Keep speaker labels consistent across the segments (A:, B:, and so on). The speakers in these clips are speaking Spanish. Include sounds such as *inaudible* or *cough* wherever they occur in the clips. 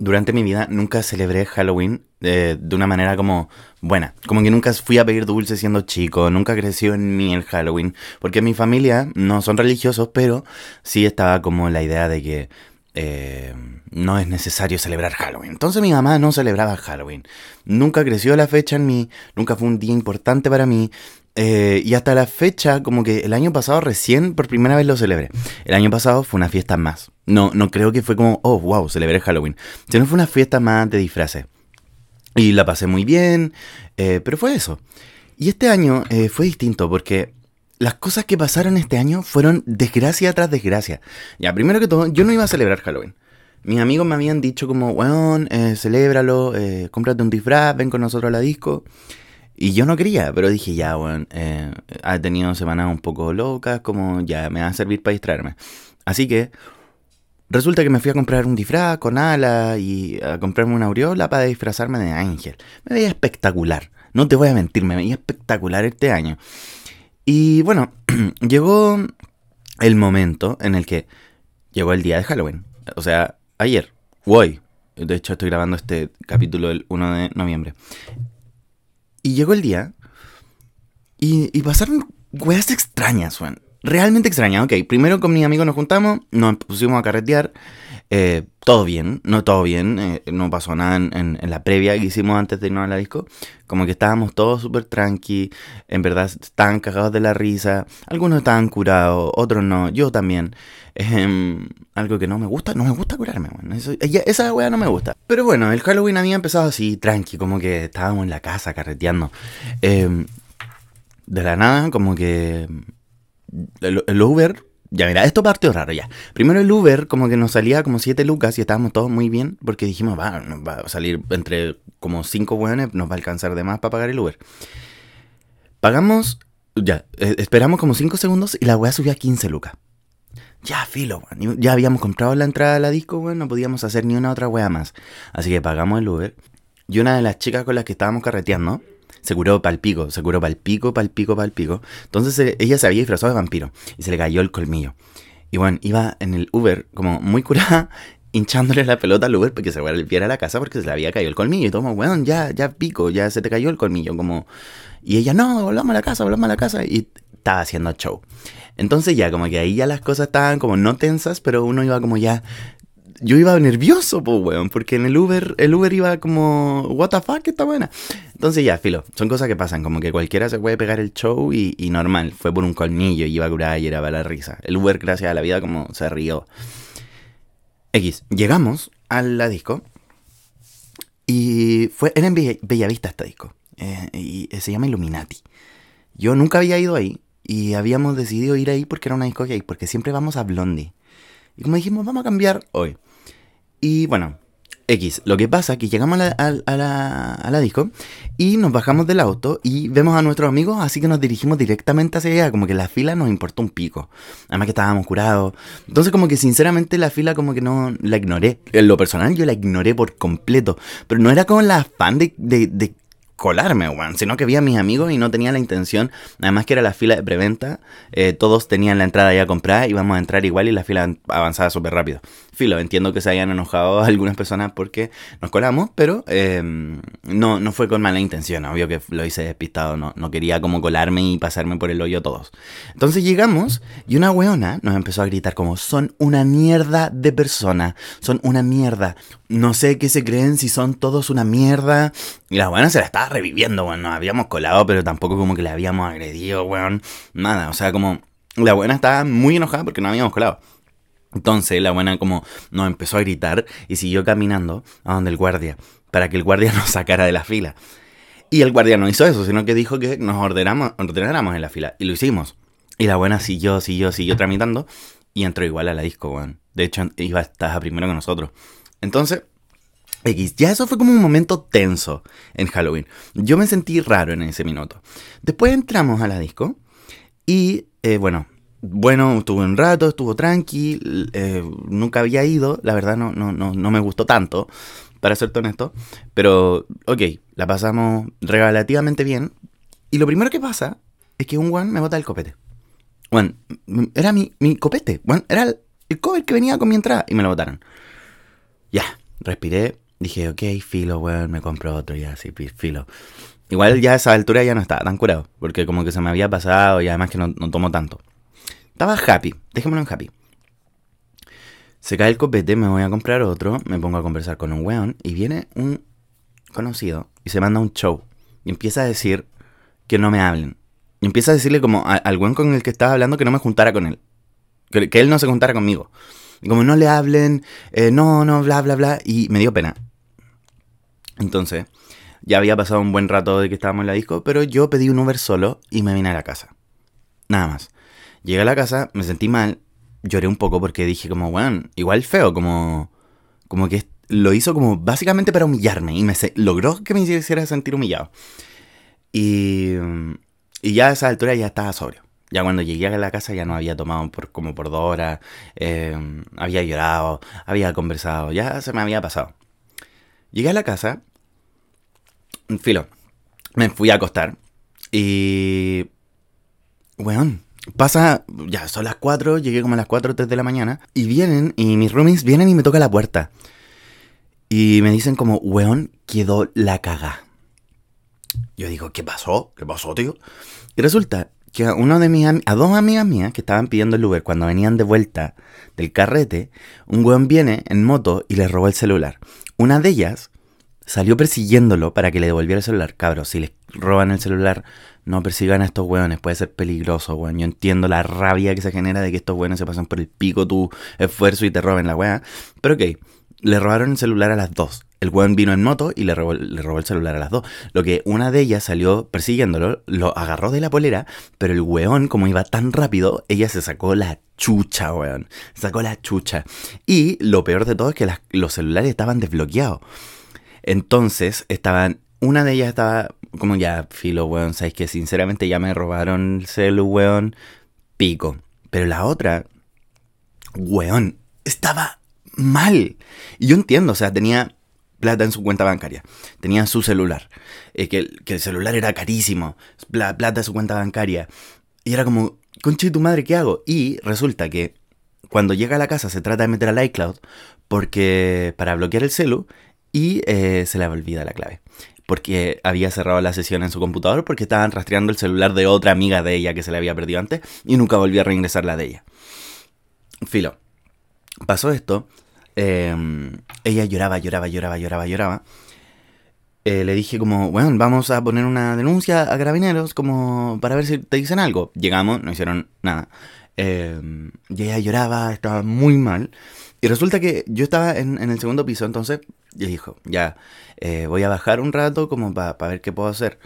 A: durante mi vida nunca celebré Halloween eh, de una manera como buena. Como que nunca fui a pedir dulces siendo chico, nunca creció en mí el Halloween. Porque mi familia no son religiosos, pero sí estaba como la idea de que eh, no es necesario celebrar Halloween. Entonces mi mamá no celebraba Halloween. Nunca creció la fecha en mí, nunca fue un día importante para mí. Eh, y hasta la fecha, como que el año pasado recién por primera vez lo celebré. El año pasado fue una fiesta más. No, no creo que fue como, oh, wow, celebré Halloween. Sino fue una fiesta más de disfraces. Y la pasé muy bien, eh, pero fue eso. Y este año eh, fue distinto porque las cosas que pasaron este año fueron desgracia tras desgracia. Ya, primero que todo, yo no iba a celebrar Halloween. Mis amigos me habían dicho como, weón, eh, celébralo, cómprate un disfraz, ven con nosotros a la disco. Y yo no quería, pero dije, ya, bueno, eh, ha tenido semanas un poco locas, como ya me va a servir para distraerme. Así que resulta que me fui a comprar un disfraz con alas y a comprarme una aureola para disfrazarme de ángel. Me veía espectacular, no te voy a mentir, me veía espectacular este año. Y bueno, *clears throat* llegó el momento en el que llegó el día de Halloween. O sea, ayer, hoy. De hecho, estoy grabando este capítulo el 1 de noviembre. Y llegó el día y, pasaron weas extrañas, weón. Realmente extrañas. Ok, primero con mi amigo nos juntamos, nos pusimos a carretear. Eh, todo bien, no todo bien, eh, no pasó nada en, la previa que hicimos antes de irnos a la disco. Como que estábamos todos súper tranqui, en verdad estaban cagados de la risa. Algunos estaban curados, otros no, yo también. Algo que no me gusta, no me gusta curarme, bueno. esa wea no me gusta. Pero bueno, el Halloween había empezado así, tranqui, como que estábamos en la casa carreteando. Em, de la nada, como que el Uber ya, mira, esto partió raro ya. Primero el Uber como que nos salía como 7 lucas y estábamos todos muy bien porque dijimos, va, nos va a salir entre como 5 hueones, nos va a alcanzar de más para pagar el Uber. Pagamos, ya, eh, esperamos como 5 segundos y la weá subió a 15 lucas. Ya, filo, Ya habíamos comprado la entrada a la disco, weón, no podíamos hacer ni una otra weá más. Así que pagamos el Uber. Y una de las chicas con las que estábamos carreteando, se curó pal pico, se curó pal pico, pal pico, pal pico. Entonces eh, ella se había disfrazado de vampiro y se le cayó el colmillo. Y bueno, iba en el Uber como muy curada, *laughs* hinchándole la pelota al Uber porque se volviera a la casa porque se le había caído el colmillo. Y todo, weón, ya, ya pico, ya se te cayó el colmillo. Como... Y ella, no, volvamos a la casa, volvamos a la casa. Y estaba haciendo show. Entonces ya, como que ahí ya las cosas estaban como no tensas, pero uno iba como ya yo iba nervioso, pues, weón, porque en el Uber, el Uber iba como, what the fuck, está buena. Entonces ya, filo, son cosas que pasan, como que cualquiera se puede pegar el show y, normal, fue por un colmillo y iba a curar y era para la risa. El Uber, gracias a la vida, como se rió. X, llegamos a la disco y fue, era en Bellavista esta disco, eh, y se llama Illuminati. Yo nunca había ido ahí y habíamos decidido ir ahí porque era una disco gay, porque siempre vamos a Blondie. Y como dijimos, vamos a cambiar hoy. Y bueno, X, lo que pasa es que llegamos a la, disco y nos bajamos del auto y vemos a nuestros amigos, así que nos dirigimos directamente hacia allá, como que la fila nos importó un pico. Además que estábamos curados. Entonces como que sinceramente la fila como que no la ignoré. En lo personal yo la ignoré por completo, pero no era como la fan de, de colarme, weón, sino que vi a mis amigos y no tenía la intención, además que era la fila de preventa, eh, todos tenían la entrada ya comprada, íbamos a entrar igual y la fila avanzaba súper rápido. Entiendo que se hayan enojado *laughs* algunas personas porque nos colamos, pero em, no, no fue con mala intención, obvio que lo hice despistado, no, no quería como colarme y pasarme por el hoyo todos. Entonces llegamos y una weona nos empezó a gritar como, son una mierda de persona, son una mierda, no sé qué se creen si son todos una mierda. Y la weona se la estaba reviviendo, weón. Nos habíamos colado, pero tampoco como que la habíamos agredido, weón. Nada, o sea, como la buena estaba muy enojada porque no habíamos colado. Entonces la buena como nos empezó a gritar y siguió caminando a donde el guardia, para que el guardia *laughs* nos sacara de la fila. Y el guardia no hizo eso, sino que dijo que nos ordenamos, ordenáramos en la fila. Y lo hicimos. Y la buena siguió, siguió, siguió tramitando. Y entró igual a la disco, weón. De hecho, iba a estar primero que nosotros. Entonces, X, ya eso fue como un momento tenso en Halloween. Yo me sentí raro en ese minuto. Después entramos a la disco y, eh, bueno, bueno, estuvo un rato, estuvo tranqui, eh, nunca había ido, la verdad no, no, no, no me gustó tanto, para serte honesto, pero ok, la pasamos relativamente bien. Y lo primero que pasa es que un one me bota el copete. Bueno, era mi, mi copete, era el, el cover que venía con mi entrada y me lo botaron. Ya, respiré, dije, ok, filo, weón, me compro otro y así, filo. Igual ya a esa altura ya no estaba tan curado, porque como que se me había pasado y además que no, no tomo tanto. Estaba happy, déjemelo en happy. Se cae el copete, me voy a comprar otro, me pongo a conversar con un weón y viene un conocido y se manda un show y empieza a decir que no me hablen. Y empieza a decirle como al weón con el que estaba hablando que no me juntara con él. Que, él no se juntara conmigo. Y como no le hablen, eh, no, no, bla, bla, bla. Y me dio pena. Entonces, ya había pasado un buen rato de que estábamos en la disco, pero yo pedí un Uber solo y me vine a la casa. Nada más. Llegué a la casa, me sentí mal, lloré un poco porque dije como, bueno, igual feo, como, como que lo hizo como básicamente para humillarme y me logró que me hiciera sentir humillado. Y, y ya a esa altura ya estaba sobrio. Ya cuando llegué a la casa ya no había tomado por, como por dos horas, eh, había llorado, había conversado, ya se me había pasado. Llegué a la casa, filo, me fui a acostar y... Weón, Pasa, ya son las 4, llegué como a las 4 o 3 de la mañana, y vienen, y mis roomies vienen y me tocan la puerta. Y me dicen como, weón, quedó la caga. Yo digo, ¿qué pasó? ¿Qué pasó, tío? Y resulta que a, uno de mis a dos amigas mías que estaban pidiendo el Uber cuando venían de vuelta del carrete, un weón viene en moto y les robó el celular. Una de ellas salió persiguiéndolo para que le devolviera el celular. Cabros, si les roban el celular, no persigan a estos weones, puede ser peligroso, weón. Yo entiendo la rabia que se genera de que estos weones se pasan por el pico tu esfuerzo y te roben la weá. Pero ok, le robaron el celular a las dos. El weón vino en moto y le robó, le robó el celular a las dos. Lo que una de ellas salió persiguiéndolo, lo agarró de la polera, pero el weón, como iba tan rápido, ella se sacó la chucha, weón. Sacó la chucha. Y lo peor de todo es que los celulares estaban desbloqueados. Entonces estaban una de ellas estaba como ya, filo, weón, sabes que sinceramente ya me robaron el celu, weón, pico. Pero la otra, weón, estaba mal. Y yo entiendo, o sea, tenía plata en su cuenta bancaria, tenía su celular, eh, que, que, el celular era carísimo, plata en su cuenta bancaria. Y era como, conche tu madre, ¿qué hago? Y resulta que cuando llega a la casa se trata de meter al iCloud porque para bloquear el celu y eh, se le olvida la clave porque había cerrado la sesión en su computador porque estaban rastreando el celular de otra amiga de ella que se le había perdido antes y nunca volvió a reingresar la de ella. Filo. Pasó esto. Em, ella lloraba, lloraba, lloraba, lloraba, lloraba. Eh, le dije como, bueno, vamos a poner una denuncia a carabineros como para ver si te dicen algo. Llegamos, no hicieron nada. Em, y ella lloraba, estaba muy mal. Y resulta que yo estaba en, el segundo piso, entonces yo dijo, ya, eh, voy a bajar un rato como para ver qué puedo hacer.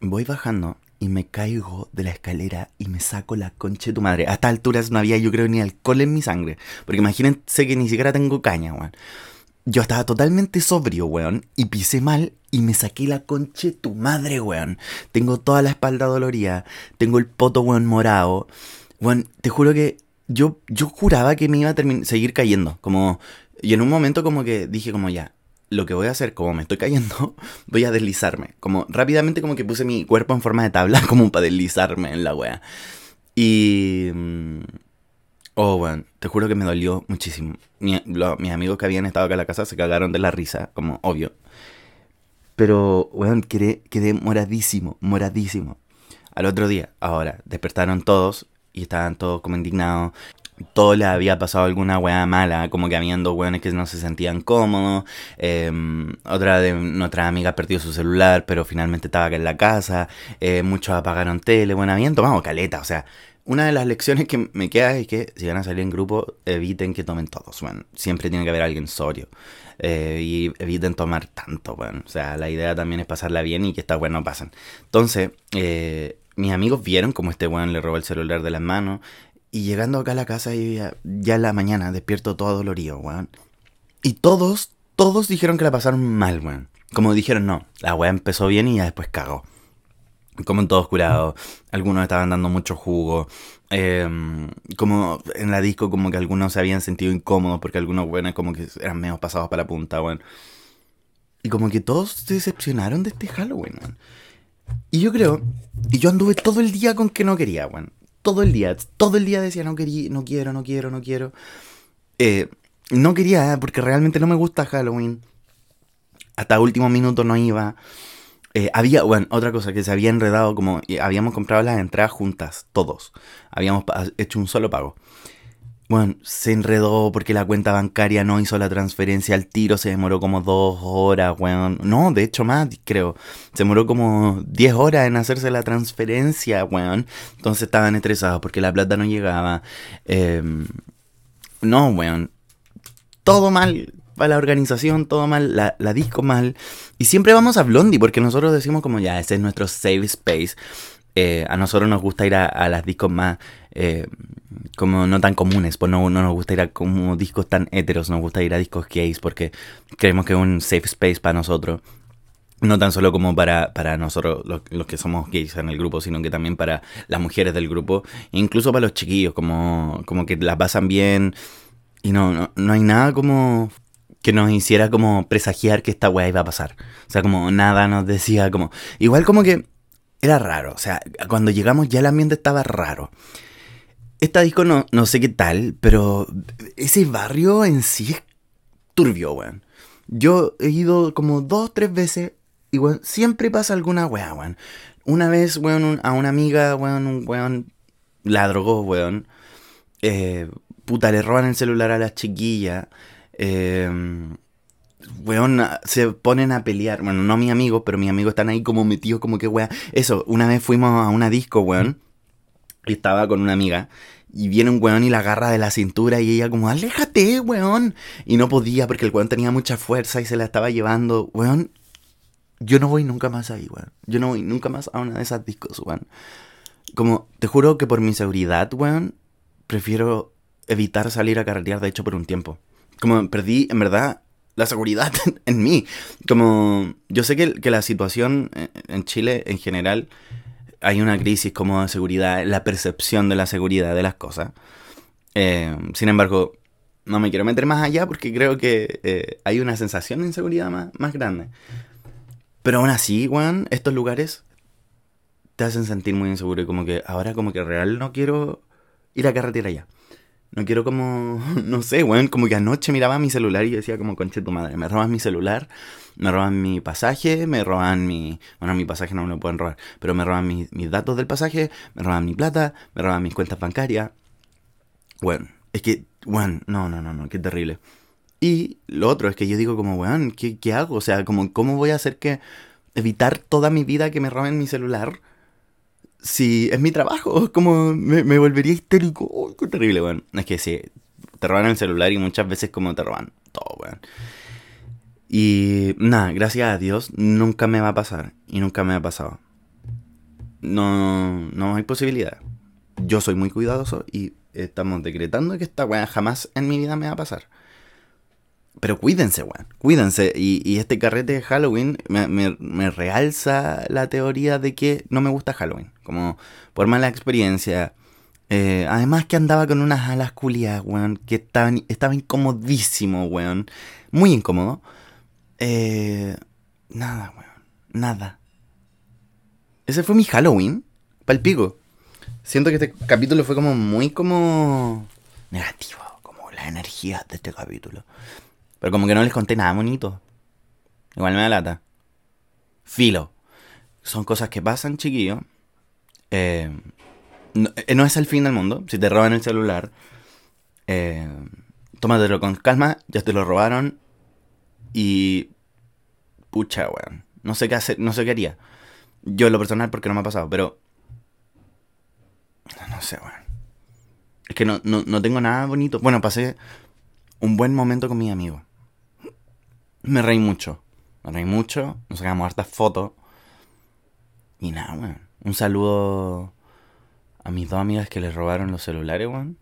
A: Voy bajando y me caigo de la escalera y me saco la concha de tu madre. A estas alturas no había, yo creo, ni alcohol en mi sangre. Porque imagínense que ni siquiera tengo caña, weón. Yo estaba totalmente sobrio, weón, y pisé mal y me saqué la concha de tu madre, weón. Tengo toda la espalda dolorida, tengo el poto, weón, morado. Weón, te juro que yo, yo juraba que me iba a seguir cayendo. Como, y en un momento como que dije como ya, lo que voy a hacer, como me estoy cayendo, *laughs* voy a deslizarme. Como rápidamente como que puse mi cuerpo en forma de tabla *laughs* como para deslizarme en la wea. Y... Mm, oh, bueno, te juro que me dolió muchísimo. mis amigos que habían estado acá en la casa se cagaron de la risa, como obvio. Pero, weón, quedé, quedé moradísimo, moradísimo. Al otro día, ahora, despertaron todos y estaban todos como indignados. Todo le había pasado alguna weá mala, como que habían dos weones que no se sentían cómodos. Em, otra de nuestras amigas perdió su celular, pero finalmente estaba acá en la casa. Eh, muchos apagaron tele. Bueno, habían tomado caleta. O sea, una de las lecciones que me queda es que si van a salir en grupo, eviten que tomen todos. Bueno, siempre tiene que haber alguien sobrio. Eh, y eviten tomar tanto, bueno. O sea, la idea también es pasarla bien y que estas weas no pasen. Entonces, eh, mis amigos vieron como este weón le robó el celular de las manos. Y llegando acá a la casa, ya, ya en la mañana, despierto todo dolorido, weón. Y todos, todos dijeron que la pasaron mal, weón. Como dijeron, no, la weá empezó bien y ya después cagó. Como en todos curados. Algunos estaban dando mucho jugo. Em, como en la disco, como que algunos se habían sentido incómodos porque algunos weones como que eran medio pasados para la punta, weón. Y como que todos se decepcionaron de este Halloween, weón. Y yo creo, y yo anduve todo el día con que no quería, bueno, todo el día, todo el día decía no quería, no quiero, no quiero, no quiero. Eh, no quería, ¿eh? porque realmente no me gusta Halloween. Hasta último minuto no iba. Eh, había, bueno, otra cosa que se había enredado, como habíamos comprado las entradas juntas, todos. Habíamos hecho un solo pago. Bueno, se enredó porque la cuenta bancaria no hizo la transferencia al tiro, se demoró como dos horas, weón. No, de hecho más, creo. Se demoró como diez horas en hacerse la transferencia, weón. Entonces estaban estresados porque la plata no llegaba. Em, no, weón. Todo mal para la organización, todo mal, la, la disco mal. Y siempre vamos a Blondie porque nosotros decimos como ya, ese es nuestro safe space. Eh, a nosotros nos gusta ir a, las discos más, eh, como no tan comunes, pues no, no, nos gusta ir a como discos tan heteros, nos gusta ir a discos gays porque creemos que es un safe space para nosotros. No tan solo como para, para nosotros los, que somos gays en el grupo, sino que también para las mujeres del grupo, incluso para los chiquillos, como, como que las pasan bien. Y no, no, no hay nada como que nos hiciera como presagiar que esta weá iba a pasar. O sea, como nada nos decía como... Igual como que era raro. O sea, cuando llegamos ya el ambiente estaba raro. Esta disco no, no sé qué tal, pero ese barrio en sí es turbio, weón. Yo he ido como dos, tres veces y, weón, siempre pasa alguna weá, weón. Una vez, weón, a una amiga, weón, un weón la drogó, weón. Eh, puta, le roban el celular a la chiquilla. Eh, weón, se ponen a pelear. Bueno, no mi amigo, pero mis amigos están ahí como metidos, como que weón. Eso, una vez fuimos a una disco, weón, y estaba con una amiga. Y viene un weón y la agarra de la cintura y ella como, aléjate, weón. Y no podía porque el weón tenía mucha fuerza y se la estaba llevando. Weón, yo no voy nunca más ahí, weón. Yo no voy nunca más a una de esas discos, weón. Como, te juro que por mi seguridad, weón, prefiero evitar salir a carretear, de hecho, por un tiempo. Como perdí, en verdad, la seguridad *laughs* en mí. Como yo sé que, la situación en Chile en general hay una crisis como de seguridad, la percepción de la seguridad de las cosas. Eh, sin embargo, no me quiero meter más allá porque creo que eh, hay una sensación de inseguridad más, más grande. Pero aún así, weón, estos lugares te hacen sentir muy inseguro y como que ahora como que real no quiero ir a carretera ya. No quiero como, *laughs* no sé, weón, como que anoche miraba mi celular y decía como, conche tu madre, me roban mi celular, me roban mi pasaje, me roban mi, bueno, mi pasaje no me lo pueden robar, pero me roban mis datos del pasaje, me roban mi plata, me roban mis cuentas bancarias. Bueno, es que, weón, no, no, no, no, qué terrible. Y lo otro es que yo digo como, weón, ¿qué, ¿qué hago? O sea, como, ¿cómo voy a hacer que evitar toda mi vida que me roben mi celular? Si es mi trabajo, *laughs* como me, volvería histérico. qué terrible, weón. Es que sí, te roban el celular y muchas veces como te roban todo, weón. Y nada, gracias a Dios nunca me va a pasar y nunca me ha pasado. No, no hay posibilidad. Yo soy muy cuidadoso y estamos decretando que esta weá jamás en mi vida me va a pasar. Pero cuídense, weón. Cuídense. Y, este carrete de Halloween me, realza la teoría de que no me gusta Halloween. Como por mala experiencia. Eh, además que andaba con unas alas culiadas, weón. Que estaban, estaba incomodísimo, weón. Muy incómodo. Eh, nada, weón. Nada. Ese fue mi Halloween. Palpico. Siento que este capítulo fue como muy como negativo. Como la energía de este capítulo. Pero como que no les conté nada bonito. Igual me da lata. Filo. Son cosas que pasan, chiquillo. Eh, eh, no, es el fin del mundo. Si te roban el celular, eh, tómatelo con calma. Ya te lo robaron. Y. Pucha, weón. No sé qué hacer, no sé qué haría. Yo en lo personal porque no me ha pasado, pero. No sé, weón. Es que no, no, no tengo nada bonito. Bueno, pasé un buen momento con mis amigos. Me reí mucho. Me reí mucho. Nos sacamos hartas fotos. Y nada, weón. Un saludo a mis dos amigas que les robaron los celulares, weón.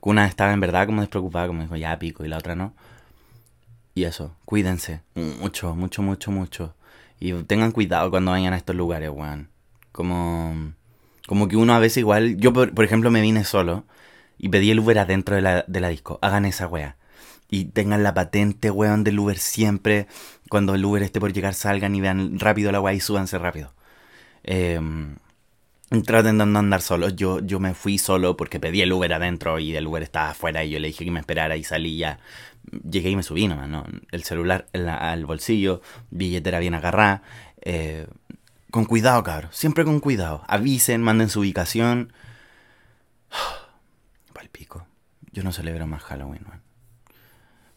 A: Una estaba en verdad como despreocupada, como dijo, ya pico, y la otra no. Y eso, cuídense. Mucho, mucho, mucho, mucho. Y tengan cuidado cuando vayan a estos lugares, weón. Como, como que uno a veces igual. Yo, por, ejemplo, me vine solo y pedí el Uber adentro de la, de la disco. Hagan esa wea y tengan la patente, weón, del Uber siempre. Cuando el Uber esté por llegar, salgan y vean rápido la weá y súbanse rápido. Em, traten de andar solos. Yo, yo me fui solo porque pedí el Uber adentro y el Uber estaba afuera y yo le dije que me esperara y salí ya. Llegué y me subí nomás, ¿no? El celular al bolsillo, billetera bien agarrada. Eh, con cuidado, cabrón. Siempre con cuidado. Avisen, manden su ubicación. *sighs* Palpico. Yo no celebro más Halloween, man.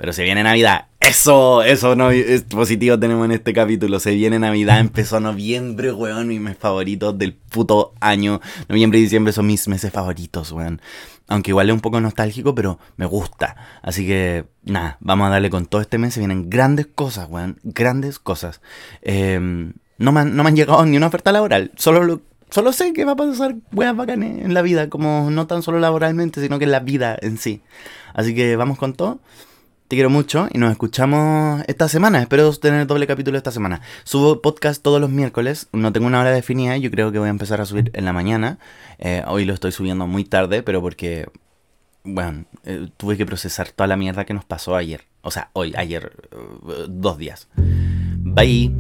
A: Pero se viene Navidad. Eso, eso no es positivo tenemos en este capítulo. Se viene Navidad, empezó noviembre, weón, mis meses favoritos del puto año. Noviembre y diciembre son mis meses favoritos, weón. Aunque igual es un poco nostálgico, pero me gusta. Así que, nada, vamos a darle con todo este mes. Se vienen grandes cosas, weón. Grandes cosas. Em, no, me han, no me han llegado ni una oferta laboral. Solo Solo sé que va a pasar weas bacanes en la vida, como no tan solo laboralmente, sino que en la vida en sí. Así que vamos con todo. Te quiero mucho y nos escuchamos esta semana. Espero tener doble capítulo esta semana. Subo podcast todos los miércoles. No tengo una hora definida. Yo creo que voy a empezar a subir en la mañana. Eh, hoy lo estoy subiendo muy tarde, pero porque, bueno, eh, tuve que procesar toda la mierda que nos pasó ayer. O sea, hoy, ayer, eh, dos días. Bye.